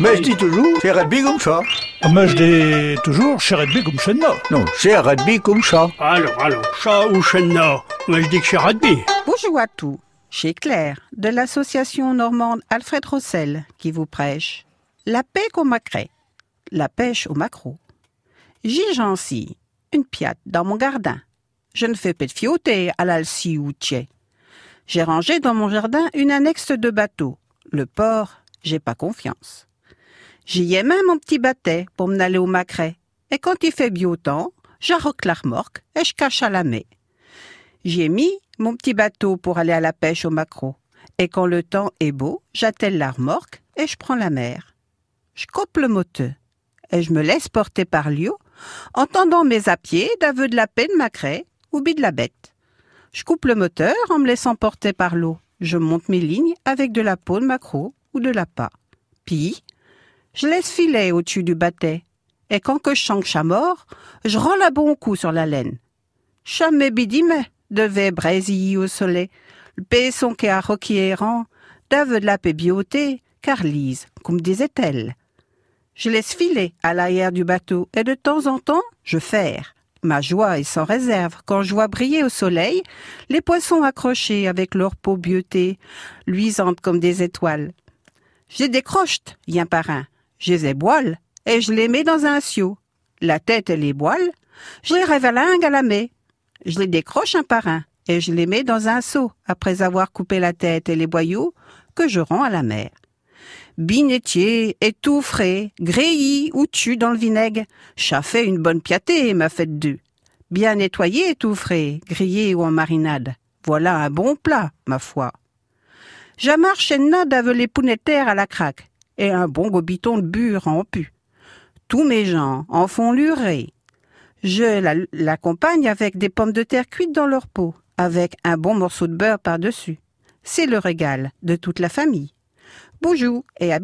Mais je dis toujours, c'est rugby comme ça. Mais je dis toujours, chez rugby comme chez nous. Non, c'est rugby comme ça. Alors, alors, chat ou chenna Moi, je dis que c'est rugby. Bonjour à tous. Chez Claire, de l'association normande Alfred Rossel, qui vous prêche. La pêche au macret. La pêche au maquereau. J'ai gentil, une piate dans mon jardin. Je ne fais pas de fioté à l'alci ou tché. J'ai rangé dans mon jardin une annexe de bateau. Le port, j'ai pas confiance. J'y ai même mon petit batet pour m'en aller au macret. Et quand il fait bio temps, j'arroque la remorque et je cache à la mer. J'y ai mis mon petit bateau pour aller à la pêche au maquereau. Et quand le temps est beau, j'attelle la remorque et je prends la mer. Je coupe le moteur et je me laisse porter par l'eau, entendant mes appieds d'aveu de la peine macret ou de la bête. Je coupe le moteur en me laissant porter par l'eau. Je monte mes lignes avec de la peau de maquereau ou de l'appât. Puis, je laisse filer au-dessus du batet. Et quand que je sens que mort, je rends la bon coup sur la laine. Jamais bidime devait brésiller au soleil. Le paisson qui a rocky errant, d'aveu de la bioté, car lise, comme disait-elle. Je laisse filer à l'arrière du bateau et de temps en temps, je ferre. Ma joie est sans réserve quand je vois briller au soleil les poissons accrochés avec leur peau bieutée, luisante comme des étoiles. Les décroche, un par un. Je les éboile et je les mets dans un siot. La tête et les boiles, je les révalingue à la main. Je les décroche un par un et je les mets dans un seau après avoir coupé la tête et les boyaux que je rends à la mer binetier, étouffré, gréillis ou tu dans le vinaigre. Ch'a fait une bonne piaté, m'a fait deux. Bien nettoyé, étouffré, grillé ou en marinade. Voilà un bon plat, ma foi. J'amarche une nade avec les à la craque et un bon gobiton de bure en pu. Tous mes gens en font lurer. Je l'accompagne avec des pommes de terre cuites dans leur peau, avec un bon morceau de beurre par-dessus. C'est le régal de toute la famille. Bonjour et à.